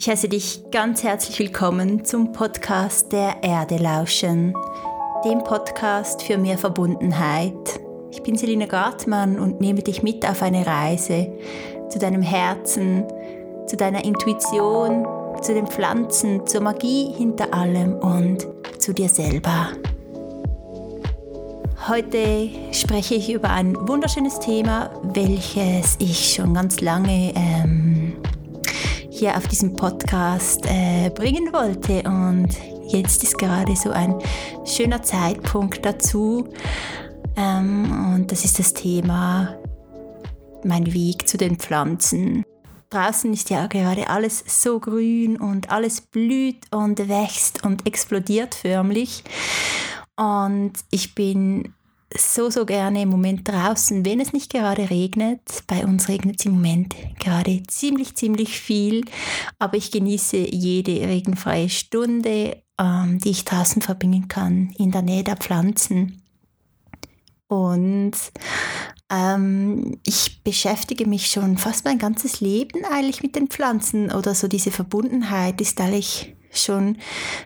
Ich heiße dich ganz herzlich willkommen zum Podcast der Erde lauschen, dem Podcast für mehr Verbundenheit. Ich bin Selina Gartmann und nehme dich mit auf eine Reise zu deinem Herzen, zu deiner Intuition, zu den Pflanzen, zur Magie hinter allem und zu dir selber. Heute spreche ich über ein wunderschönes Thema, welches ich schon ganz lange ähm, hier auf diesem Podcast äh, bringen wollte. Und jetzt ist gerade so ein schöner Zeitpunkt dazu. Ähm, und das ist das Thema mein Weg zu den Pflanzen. Draußen ist ja gerade alles so grün und alles blüht und wächst und explodiert förmlich. Und ich bin so, so gerne im Moment draußen, wenn es nicht gerade regnet. Bei uns regnet es im Moment gerade ziemlich, ziemlich viel, aber ich genieße jede regenfreie Stunde, ähm, die ich draußen verbringen kann, in der Nähe der Pflanzen. Und ähm, ich beschäftige mich schon fast mein ganzes Leben eigentlich mit den Pflanzen oder so diese Verbundenheit ist eigentlich schon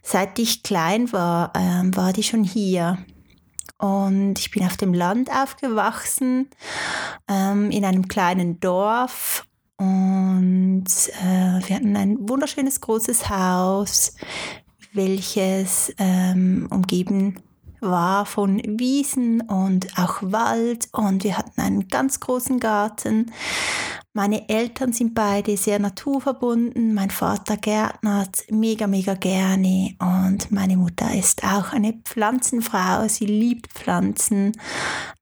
seit ich klein war, ähm, war die schon hier. Und ich bin auf dem Land aufgewachsen, ähm, in einem kleinen Dorf. Und äh, wir hatten ein wunderschönes großes Haus, welches ähm, umgeben war von Wiesen und auch Wald. Und wir hatten einen ganz großen Garten. Meine Eltern sind beide sehr naturverbunden. Mein Vater gärtnert mega, mega gerne. Und meine Mutter ist auch eine Pflanzenfrau. Sie liebt Pflanzen.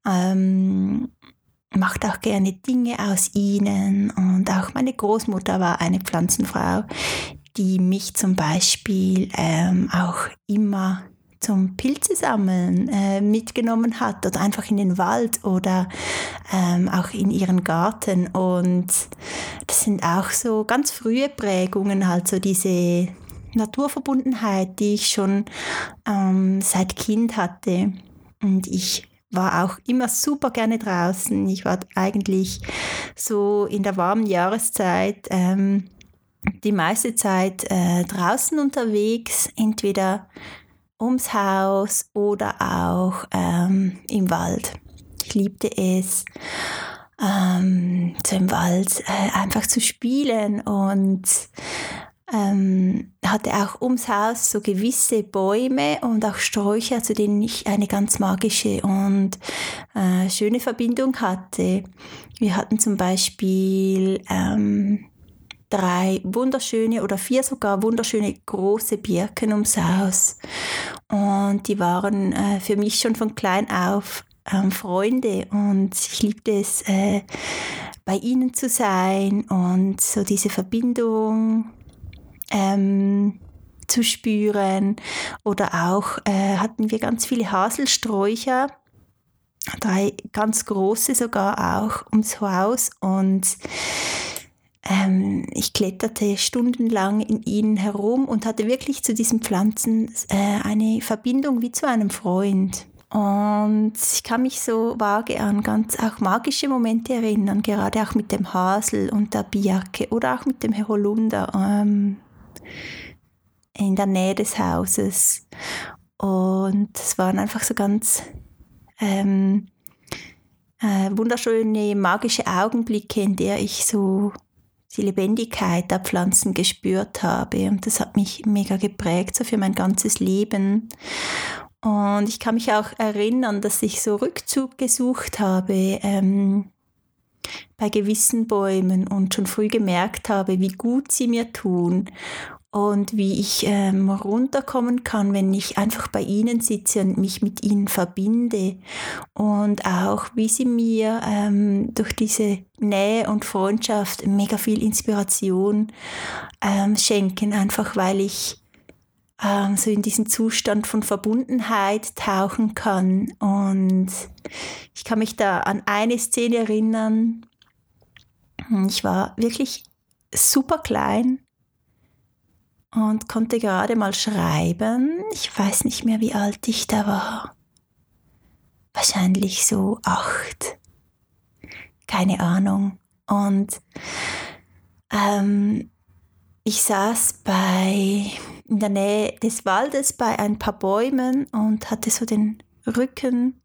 Ähm, macht auch gerne Dinge aus ihnen. Und auch meine Großmutter war eine Pflanzenfrau, die mich zum Beispiel ähm, auch immer zum Pilze sammeln äh, mitgenommen hat oder einfach in den Wald oder ähm, auch in ihren Garten. Und das sind auch so ganz frühe Prägungen, halt so diese Naturverbundenheit, die ich schon ähm, seit Kind hatte. Und ich war auch immer super gerne draußen. Ich war eigentlich so in der warmen Jahreszeit ähm, die meiste Zeit äh, draußen unterwegs, entweder ums Haus oder auch ähm, im Wald. Ich liebte es, ähm, so im Wald äh, einfach zu spielen und ähm, hatte auch ums Haus so gewisse Bäume und auch Sträucher, zu denen ich eine ganz magische und äh, schöne Verbindung hatte. Wir hatten zum Beispiel ähm, drei wunderschöne oder vier sogar wunderschöne große Birken ums Haus. Und die waren äh, für mich schon von klein auf ähm, Freunde und ich liebte es, äh, bei ihnen zu sein und so diese Verbindung ähm, zu spüren. Oder auch äh, hatten wir ganz viele Haselsträucher, drei ganz große sogar auch ums Haus und ähm, ich kletterte stundenlang in ihnen herum und hatte wirklich zu diesen Pflanzen äh, eine Verbindung wie zu einem Freund. Und ich kann mich so vage an ganz auch magische Momente erinnern, gerade auch mit dem Hasel und der Birke oder auch mit dem Holunder ähm, in der Nähe des Hauses. Und es waren einfach so ganz ähm, äh, wunderschöne, magische Augenblicke, in der ich so die Lebendigkeit der Pflanzen gespürt habe. Und das hat mich mega geprägt, so für mein ganzes Leben. Und ich kann mich auch erinnern, dass ich so Rückzug gesucht habe ähm, bei gewissen Bäumen und schon früh gemerkt habe, wie gut sie mir tun und wie ich ähm, runterkommen kann, wenn ich einfach bei ihnen sitze und mich mit ihnen verbinde. Und auch wie sie mir ähm, durch diese Nähe und Freundschaft mega viel Inspiration ähm, schenken, einfach weil ich ähm, so in diesen Zustand von Verbundenheit tauchen kann. Und ich kann mich da an eine Szene erinnern. Ich war wirklich super klein und konnte gerade mal schreiben. Ich weiß nicht mehr, wie alt ich da war. Wahrscheinlich so acht. Keine Ahnung. Und ähm, ich saß bei, in der Nähe des Waldes bei ein paar Bäumen und hatte so den Rücken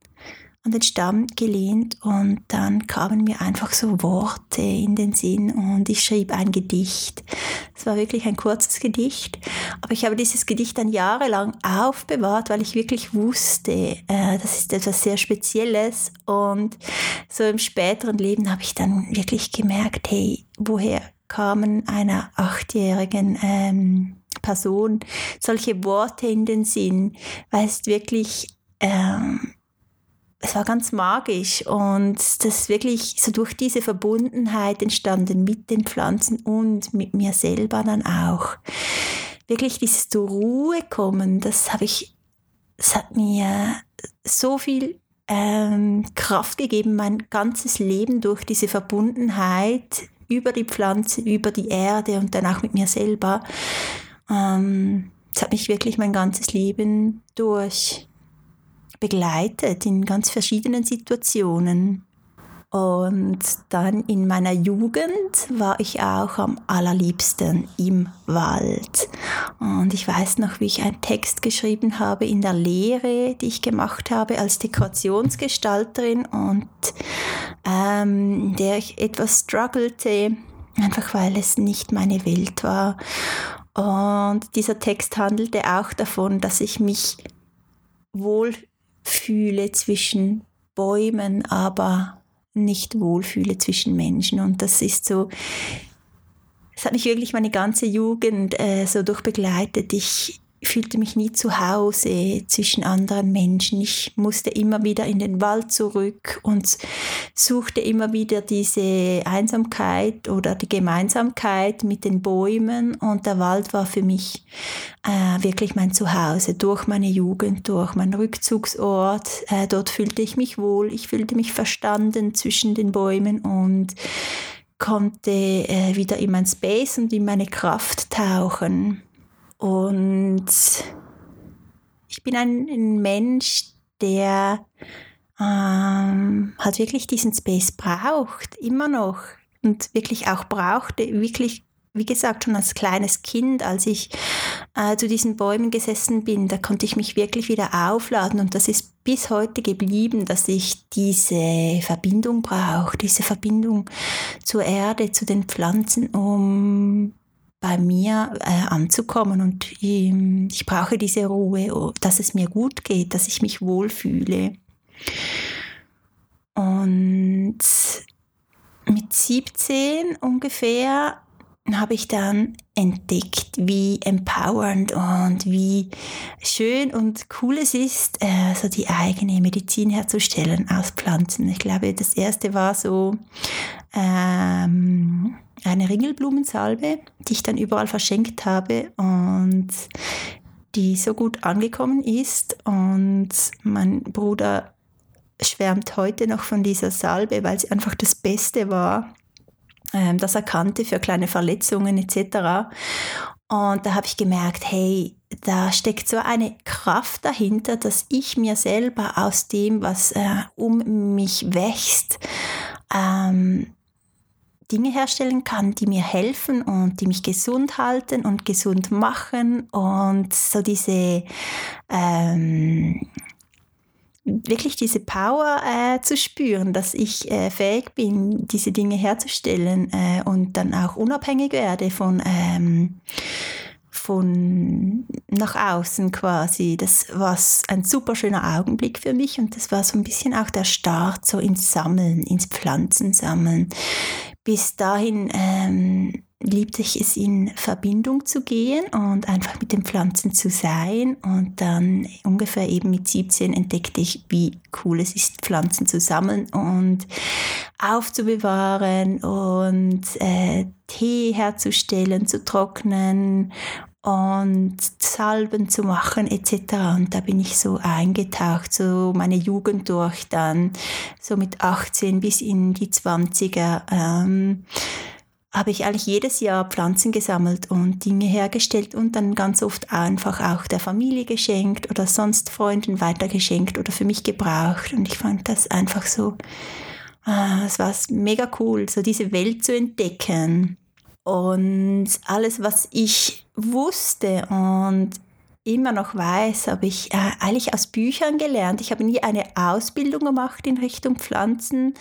an den Stamm gelehnt und dann kamen mir einfach so Worte in den Sinn und ich schrieb ein Gedicht. Es war wirklich ein kurzes Gedicht, aber ich habe dieses Gedicht dann jahrelang aufbewahrt, weil ich wirklich wusste, äh, das ist etwas sehr Spezielles und so im späteren Leben habe ich dann wirklich gemerkt, hey, woher kamen einer achtjährigen ähm, Person solche Worte in den Sinn, weil es wirklich ähm, es war ganz magisch und das ist wirklich so durch diese Verbundenheit entstanden mit den Pflanzen und mit mir selber dann auch. Wirklich dieses zur Ruhe kommen, das habe ich, das hat mir so viel ähm, Kraft gegeben, mein ganzes Leben durch diese Verbundenheit über die Pflanze, über die Erde und dann auch mit mir selber. Ähm, das hat mich wirklich mein ganzes Leben durch begleitet in ganz verschiedenen Situationen. Und dann in meiner Jugend war ich auch am allerliebsten im Wald. Und ich weiß noch, wie ich einen Text geschrieben habe in der Lehre, die ich gemacht habe als Dekorationsgestalterin und ähm, in der ich etwas struggelte, einfach weil es nicht meine Welt war. Und dieser Text handelte auch davon, dass ich mich wohl fühle zwischen Bäumen, aber nicht wohlfühle zwischen Menschen. Und das ist so, es hat mich wirklich meine ganze Jugend äh, so durchbegleitet. Ich fühlte mich nie zu Hause zwischen anderen Menschen. Ich musste immer wieder in den Wald zurück und suchte immer wieder diese Einsamkeit oder die Gemeinsamkeit mit den Bäumen. Und der Wald war für mich äh, wirklich mein Zuhause durch meine Jugend, durch meinen Rückzugsort. Äh, dort fühlte ich mich wohl, ich fühlte mich verstanden zwischen den Bäumen und konnte äh, wieder in mein Space und in meine Kraft tauchen. Und ich bin ein, Mensch, der ähm, halt wirklich diesen Space braucht, immer noch. Und wirklich auch brauchte, wirklich, wie gesagt, schon als kleines Kind, als ich äh, zu diesen Bäumen gesessen bin, da konnte ich mich wirklich wieder aufladen. Und das ist bis heute geblieben, dass ich diese Verbindung brauche, diese Verbindung zur Erde, zu den Pflanzen, um bei mir äh, anzukommen und ich, ähm, ich brauche diese Ruhe, oh, dass es mir gut geht, dass ich mich wohlfühle. Und mit 17 ungefähr habe ich dann entdeckt, wie empowernd und wie schön und cool es ist, äh, so die eigene Medizin herzustellen aus Pflanzen. Ich glaube, das erste war so ähm, eine Ringelblumensalbe, die ich dann überall verschenkt habe und die so gut angekommen ist. Und mein Bruder schwärmt heute noch von dieser Salbe, weil sie einfach das Beste war, ähm, das er kannte für kleine Verletzungen etc. Und da habe ich gemerkt, hey, da steckt so eine Kraft dahinter, dass ich mir selber aus dem, was äh, um mich wächst, ähm, Dinge herstellen kann, die mir helfen und die mich gesund halten und gesund machen und so diese ähm, wirklich diese Power äh, zu spüren, dass ich äh, fähig bin, diese Dinge herzustellen äh, und dann auch unabhängig werde von ähm, von nach außen quasi. Das war ein super schöner Augenblick für mich und das war so ein bisschen auch der Start so ins Sammeln, ins Pflanzensammeln bis dahin ähm, liebte ich es, in Verbindung zu gehen und einfach mit den Pflanzen zu sein. Und dann ungefähr eben mit 17 entdeckte ich, wie cool es ist, Pflanzen zu sammeln und aufzubewahren und äh, Tee herzustellen, zu trocknen und Salben zu machen etc. Und da bin ich so eingetaucht, so meine Jugend durch dann, so mit 18 bis in die 20er. Ähm, habe ich eigentlich jedes Jahr Pflanzen gesammelt und Dinge hergestellt und dann ganz oft einfach auch der Familie geschenkt oder sonst Freunden weitergeschenkt oder für mich gebraucht. Und ich fand das einfach so, äh, es war mega cool, so diese Welt zu entdecken. Und alles, was ich wusste und immer noch weiß, habe ich äh, eigentlich aus Büchern gelernt. Ich habe nie eine Ausbildung gemacht in Richtung Pflanzen.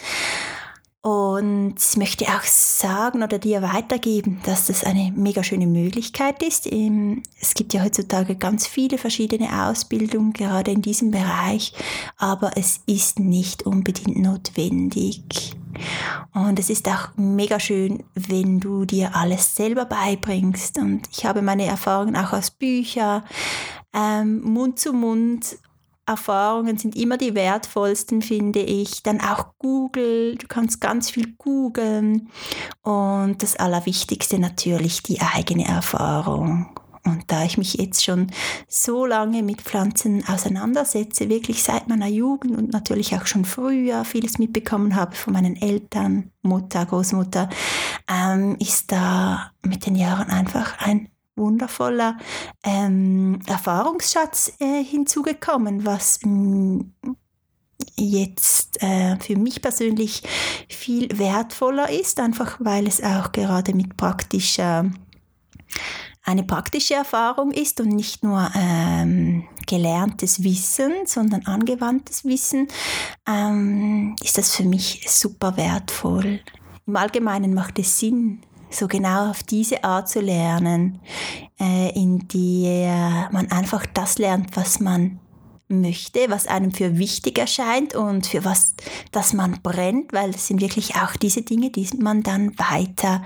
Und ich möchte auch sagen oder dir weitergeben, dass das eine mega schöne Möglichkeit ist. Es gibt ja heutzutage ganz viele verschiedene Ausbildungen, gerade in diesem Bereich, aber es ist nicht unbedingt notwendig. Und es ist auch mega schön, wenn du dir alles selber beibringst. Und ich habe meine Erfahrungen auch aus Büchern, ähm, Mund zu Mund Erfahrungen sind immer die wertvollsten, finde ich. Dann auch Google, du kannst ganz viel googeln. Und das Allerwichtigste natürlich die eigene Erfahrung. Und da ich mich jetzt schon so lange mit Pflanzen auseinandersetze, wirklich seit meiner Jugend und natürlich auch schon früher vieles mitbekommen habe von meinen Eltern, Mutter, Großmutter, ähm, ist da mit den Jahren einfach ein wundervoller ähm, Erfahrungsschatz äh, hinzugekommen, was mh, mm, jetzt äh, für mich persönlich viel wertvoller ist, einfach weil es auch gerade mit praktischer eine praktische Erfahrung ist und nicht nur ähm, gelerntes Wissen, sondern angewandtes Wissen, ähm, ist das für mich super wertvoll. Im Allgemeinen macht es Sinn, so genau auf diese Art zu lernen, äh, in der man einfach das lernt, was man möchte, was einem für wichtig erscheint und für was das man brennt, weil es sind wirklich auch diese Dinge, die man dann weiter,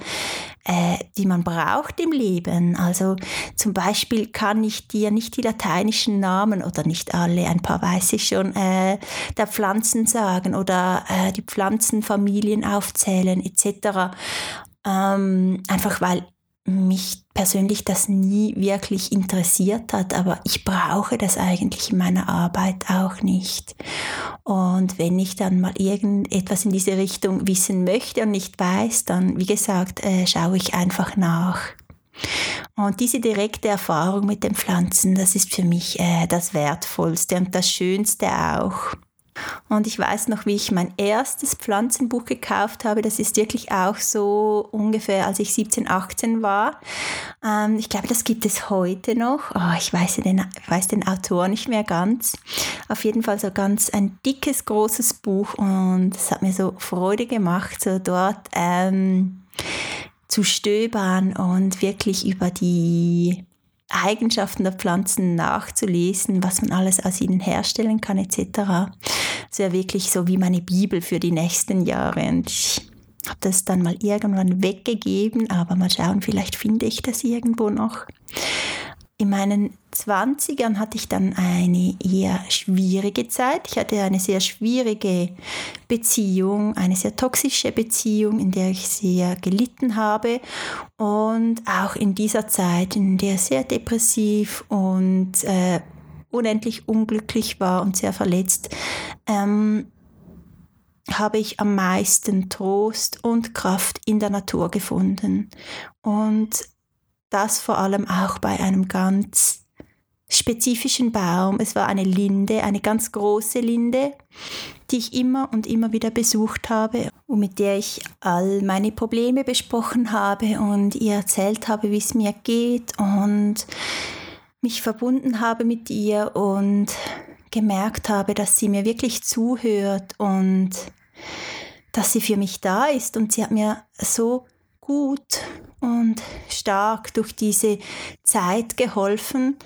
äh, die man braucht im Leben. Also zum Beispiel kann ich dir nicht die lateinischen Namen oder nicht alle, ein paar weiß ich schon, äh, der Pflanzen sagen oder äh, die Pflanzenfamilien aufzählen etc. Ähm, einfach weil mich persönlich das nie wirklich interessiert hat, aber ich brauche das eigentlich in meiner Arbeit auch nicht. Und wenn ich dann mal irgendetwas in diese Richtung wissen möchte und nicht weiß, dann, wie gesagt, äh, schaue ich einfach nach. Und diese direkte Erfahrung mit den Pflanzen, das ist für mich äh, das Wertvollste und das Schönste auch. Und ich weiß noch, wie ich mein erstes Pflanzenbuch gekauft habe. Das ist wirklich auch so ungefähr, als ich 17, 18 war. Ähm, ich glaube, das gibt es heute noch. Oh, ich weiß den, weiß den Autor nicht mehr ganz. Auf jeden Fall so ganz ein dickes, großes Buch. Und es hat mir so Freude gemacht, so dort ähm, zu stöbern und wirklich über die Eigenschaften der Pflanzen nachzulesen, was man alles aus ihnen herstellen kann etc. Das wäre wirklich so wie meine Bibel für die nächsten Jahre. Und ich habe das dann mal irgendwann weggegeben, aber mal schauen, vielleicht finde ich das irgendwo noch. In meinen 20ern hatte ich dann eine eher schwierige Zeit. Ich hatte eine sehr schwierige Beziehung, eine sehr toxische Beziehung, in der ich sehr gelitten habe. Und auch in dieser Zeit, in der ich sehr depressiv und äh, unendlich unglücklich war und sehr verletzt, ähm, habe ich am meisten Trost und Kraft in der Natur gefunden. Und das vor allem auch bei einem ganz spezifischen Baum. Es war eine Linde, eine ganz große Linde, die ich immer und immer wieder besucht habe und mit der ich all meine Probleme besprochen habe und ihr erzählt habe, wie es mir geht und mich verbunden habe mit ihr und gemerkt habe, dass sie mir wirklich zuhört und dass sie für mich da ist und sie hat mir so gut und stark durch diese Zeit geholfen.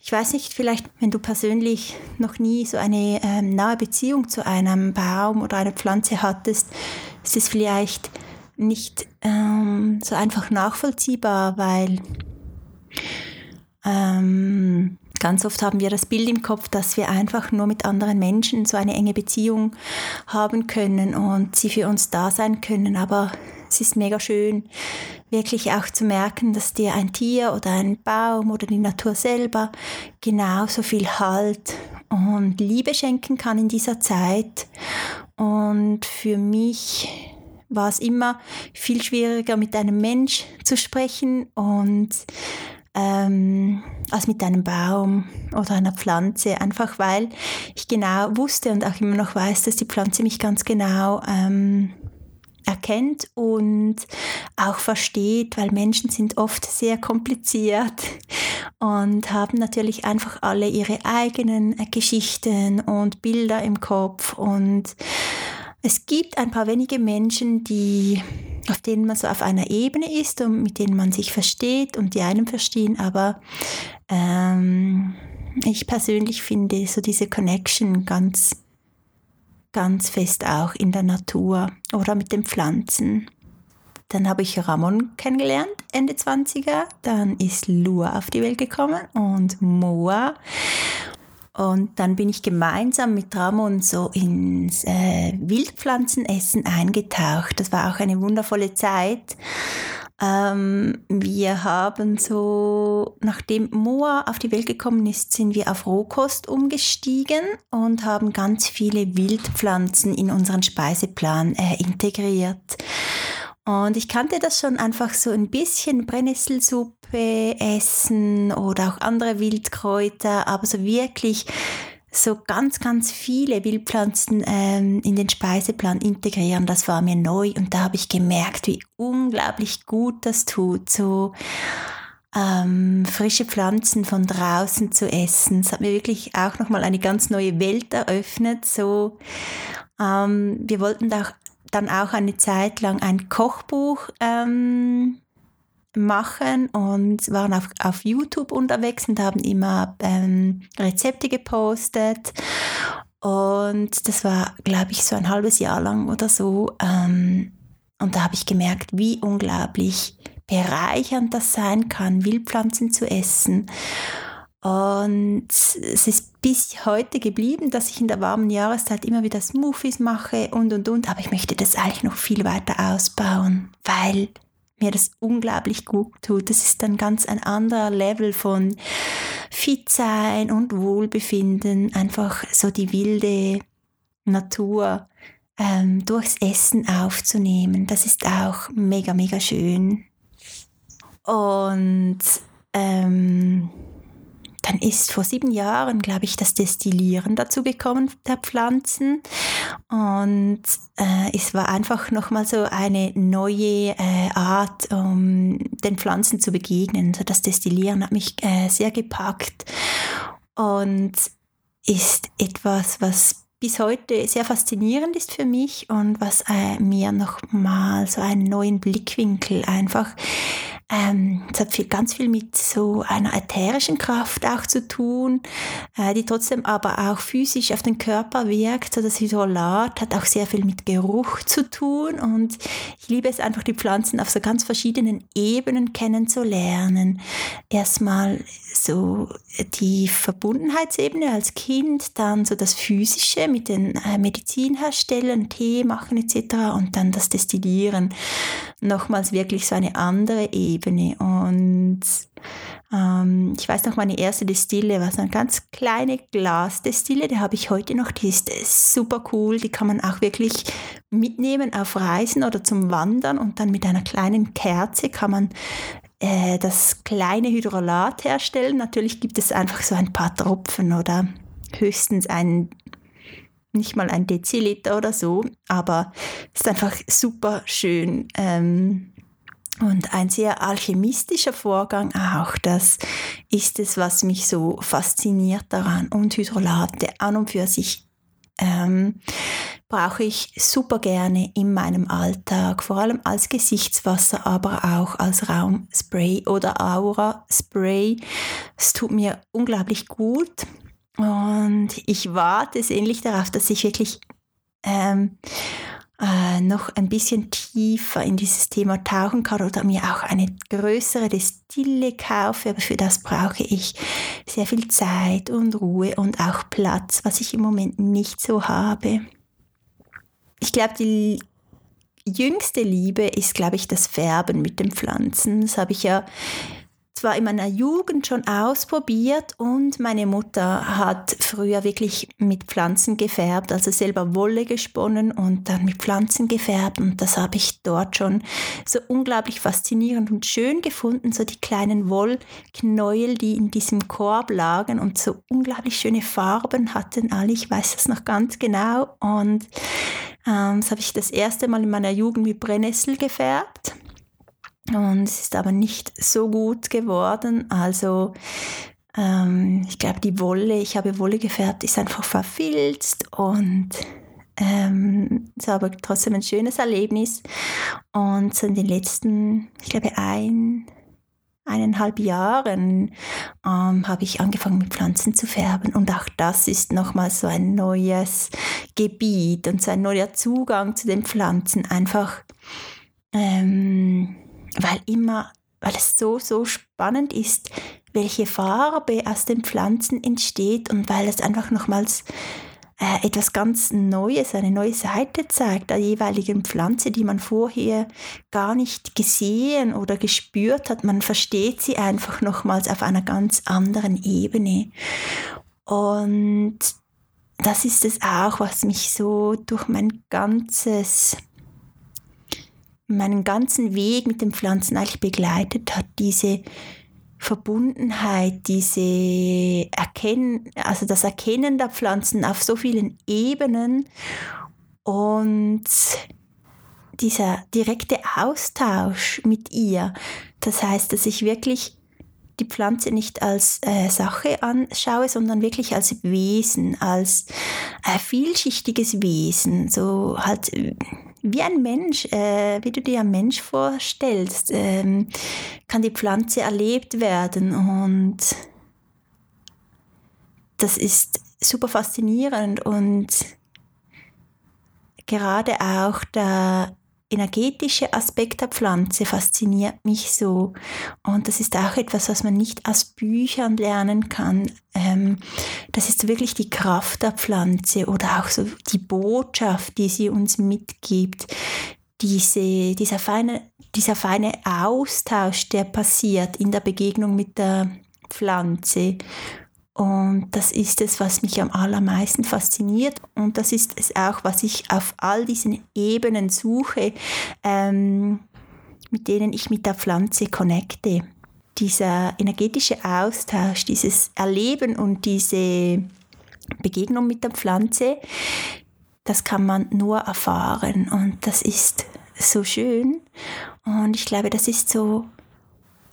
Ich weiß nicht, vielleicht, wenn du persönlich noch nie so eine ähm, nahe Beziehung zu einem Baum oder einer Pflanze hattest, ist es vielleicht nicht ähm, so einfach nachvollziehbar, weil ähm, ganz oft haben wir das Bild im Kopf, dass wir einfach nur mit anderen Menschen so eine enge Beziehung haben können und sie für uns da sein können. Aber es ist mega schön, wirklich auch zu merken, dass dir ein Tier oder ein Baum oder die Natur selber genauso viel Halt und Liebe schenken kann in dieser Zeit. Und für mich war es immer viel schwieriger, mit einem Mensch zu sprechen und ähm, als mit einem Baum oder einer Pflanze, einfach weil ich genau wusste und auch immer noch weiß, dass die Pflanze mich ganz genau ähm, erkennt und auch versteht, weil Menschen sind oft sehr kompliziert und haben natürlich einfach alle ihre eigenen Geschichten und Bilder im Kopf. Und es gibt ein paar wenige Menschen, die auf denen man so auf einer Ebene ist und mit denen man sich versteht und die einen verstehen, aber ähm, ich persönlich finde so diese Connection ganz ganz fest auch in der Natur oder mit den Pflanzen. Dann habe ich Ramon kennengelernt, Ende 20er. Dann ist Lua auf die Welt gekommen und Moa. Und dann bin ich gemeinsam mit Ramon so ins äh, Wildpflanzenessen eingetaucht. Das war auch eine wundervolle Zeit. Ähm, wir haben so, nachdem Moa auf die Welt gekommen ist, sind wir auf Rohkost umgestiegen und haben ganz viele Wildpflanzen in unseren Speiseplan äh, integriert. Und ich kannte das schon einfach so ein bisschen Brennnesselsuppe essen oder auch andere Wildkräuter, aber so wirklich so ganz, ganz viele Wildpflanzen ähm, in den Speiseplan integrieren, das war mir neu und da habe ich gemerkt, wie unglaublich gut das tut, so ähm, frische Pflanzen von draußen zu essen. Es hat mir wirklich auch nochmal eine ganz neue Welt eröffnet. So, ähm, wir wollten auch, dann auch eine Zeit lang ein Kochbuch ähm, machen und waren auf, auf YouTube unterwegs und haben immer ähm, Rezepte gepostet. Und das war, glaube ich, so ein halbes Jahr lang oder so. Ähm, und da habe ich gemerkt, wie unglaublich bereichernd das sein kann, Wildpflanzen zu essen. Und es ist bis heute geblieben, dass ich in der warmen Jahreszeit immer wieder Smoothies mache und und und. Aber ich möchte das eigentlich noch viel weiter ausbauen, weil mir das unglaublich gut tut. Das ist dann ganz ein anderer Level von Fit sein und Wohlbefinden, einfach so die wilde Natur ähm, durchs Essen aufzunehmen. Das ist auch mega, mega schön. Und ähm, dann ist vor sieben Jahren, glaube ich, das Destillieren dazu gekommen der Pflanzen. Und äh, es war einfach nochmal so eine neue äh, Art, um den Pflanzen zu begegnen. So das Destillieren hat mich äh, sehr gepackt und ist etwas, was bis heute sehr faszinierend ist für mich und was äh, mir nochmal so einen neuen Blickwinkel einfach ähm, es hat viel, ganz viel mit so einer ätherischen Kraft auch zu tun, äh, die trotzdem aber auch physisch auf den Körper wirkt. So das Hydrolat hat auch sehr viel mit Geruch zu tun und ich liebe es einfach, die Pflanzen auf so ganz verschiedenen Ebenen kennenzulernen. Erstmal so die Verbundenheitsebene als Kind, dann so das Physische mit den äh, Medizinherstellern, Tee machen etc. und dann das Destillieren. Nochmals wirklich so eine andere Ebene. Und ähm, ich weiß noch, meine erste Destille war so eine ganz kleine Glasdestille, die habe ich heute noch, die ist super cool, die kann man auch wirklich mitnehmen auf Reisen oder zum Wandern und dann mit einer kleinen Kerze kann man äh, das kleine Hydrolat herstellen. Natürlich gibt es einfach so ein paar Tropfen oder höchstens ein, nicht mal ein Deziliter oder so, aber es ist einfach super schön. Ähm, und ein sehr alchemistischer Vorgang auch, das ist es, was mich so fasziniert daran. Und Hydrolate an und für sich ähm, brauche ich super gerne in meinem Alltag, vor allem als Gesichtswasser, aber auch als Raumspray oder Aura-Spray. Es tut mir unglaublich gut und ich warte sehnlich darauf, dass ich wirklich ähm, äh, noch ein bisschen tiefer in dieses Thema tauchen kann oder mir auch eine größere Destille kaufe. Aber für das brauche ich sehr viel Zeit und Ruhe und auch Platz, was ich im Moment nicht so habe. Ich glaube, die jüngste Liebe ist, glaube ich, das Färben mit den Pflanzen. Das habe ich ja zwar in meiner Jugend schon ausprobiert und meine Mutter hat früher wirklich mit Pflanzen gefärbt, also selber Wolle gesponnen und dann mit Pflanzen gefärbt und das habe ich dort schon so unglaublich faszinierend und schön gefunden, so die kleinen Wollknäuel, die in diesem Korb lagen und so unglaublich schöne Farben hatten alle, ich weiß das noch ganz genau. Und Ähm, das habe ich das erste Mal in meiner Jugend mit Brennnessel gefärbt. Und es ist aber nicht so gut geworden. Also ähm, ich glaube, die Wolle, ich habe Wolle gefärbt, ist einfach verfilzt und ähm, es war aber trotzdem ein schönes Erlebnis. Und so in den letzten, ich glaube, ein, eineinhalb Jahren ähm, habe ich angefangen mit Pflanzen zu färben. Und auch das ist nochmal so ein neues Gebiet und so ein neuer Zugang zu den Pflanzen. Einfach, ähm, weil immer, weil es so, so spannend ist, welche Farbe aus den Pflanzen entsteht und weil es einfach nochmals äh, etwas ganz Neues, eine neue Seite zeigt der jeweiligen Pflanze, die man vorher gar nicht gesehen oder gespürt hat. Man versteht sie einfach nochmals auf einer ganz anderen Ebene. Und das ist es auch, was mich so durch mein ganzes meinen ganzen Weg mit den Pflanzen eigentlich begleitet hat, diese Verbundenheit, diese Erkennen, also das Erkennen der Pflanzen auf so vielen Ebenen und dieser direkte Austausch mit ihr. Das heißt, dass ich wirklich die Pflanze nicht als äh, Sache anschaue, sondern wirklich als Wesen, als äh, vielschichtiges Wesen, so halt wie ein Mensch, äh, wie du dir einen Mensch vorstellst, ähm, kann die Pflanze erlebt werden. Und das ist super faszinierend und gerade auch der energetische Aspekt der Pflanze fasziniert mich so. Und das ist auch etwas, was man nicht aus Büchern lernen kann. Ähm, das ist wirklich die Kraft der Pflanze oder auch so die Botschaft, die sie uns mitgibt. Diese, dieser, feine, dieser feine Austausch, der passiert in der Begegnung mit der Pflanze. Und das ist es, was mich am allermeisten fasziniert. Und das ist es auch, was ich auf all diesen Ebenen suche, ähm, mit denen ich mit der Pflanze connecte. Dieser energetische Austausch, dieses Erleben und diese Begegnung mit der Pflanze, das kann man nur erfahren. Und das ist so schön. Und ich glaube, das ist so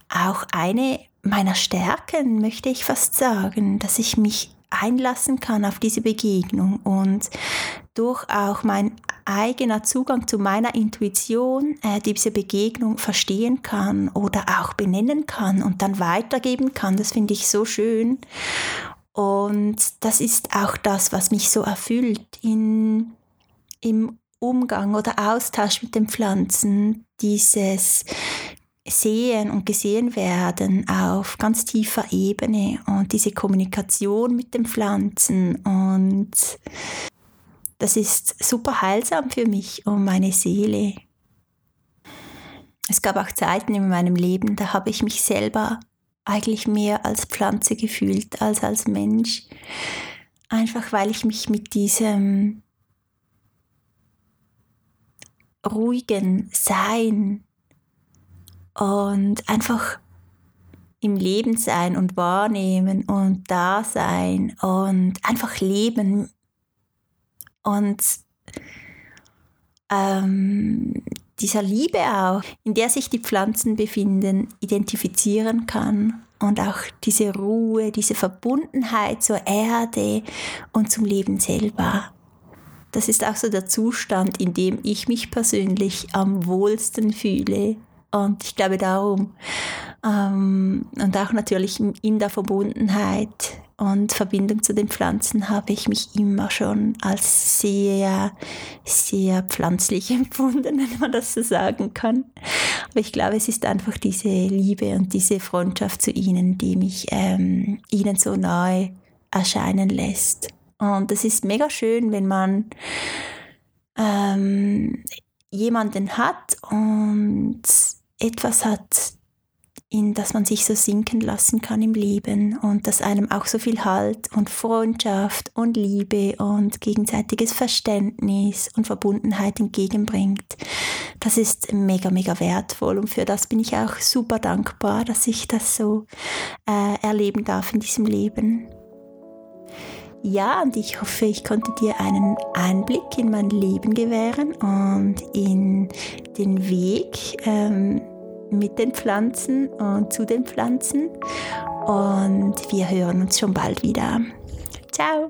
auch eine meiner Stärken, möchte ich fast sagen, dass ich mich einlassen kann auf diese Begegnung und durch auch mein eigener Zugang zu meiner Intuition äh, diese Begegnung verstehen kann oder auch benennen kann und dann weitergeben kann. Das finde ich so schön. Und das ist auch das, was mich so erfüllt in, im Umgang oder Austausch mit den Pflanzen, dieses sehen und gesehen werden auf ganz tiefer Ebene und diese Kommunikation mit den Pflanzen und das ist super heilsam für mich und meine Seele. Es gab auch Zeiten in meinem Leben, da habe ich mich selber eigentlich mehr als Pflanze gefühlt als als Mensch. Einfach weil ich mich mit diesem ruhigen Sein und einfach im Leben sein und wahrnehmen und da sein und einfach leben und ähm, dieser Liebe auch, in der sich die Pflanzen befinden, identifizieren kann und auch diese Ruhe, diese Verbundenheit zur Erde und zum Leben selber. Das ist auch so der Zustand, in dem ich mich persönlich am wohlsten fühle und ich glaube darum, ähm, und auch natürlich in der Verbundenheit und Verbindung zu den Pflanzen habe ich mich immer schon als sehr, sehr pflanzlich empfunden, wenn man das so sagen kann. Aber ich glaube, es ist einfach diese Liebe und diese Freundschaft zu ihnen, die mich ähm, ihnen so nahe erscheinen lässt. Und es ist mega schön, wenn man ähm, jemanden hat und etwas hat, in das man sich so sinken lassen kann im Leben und das einem auch so viel Halt und Freundschaft und Liebe und gegenseitiges Verständnis und Verbundenheit entgegenbringt. Das ist mega, mega wertvoll und für das bin ich auch super dankbar, dass ich das so äh, erleben darf in diesem Leben. Ja, und ich hoffe, ich konnte dir einen Einblick in mein Leben gewähren und in den Weg ähm, mit den Pflanzen und zu den Pflanzen. Und wir hören uns schon bald wieder. Ciao!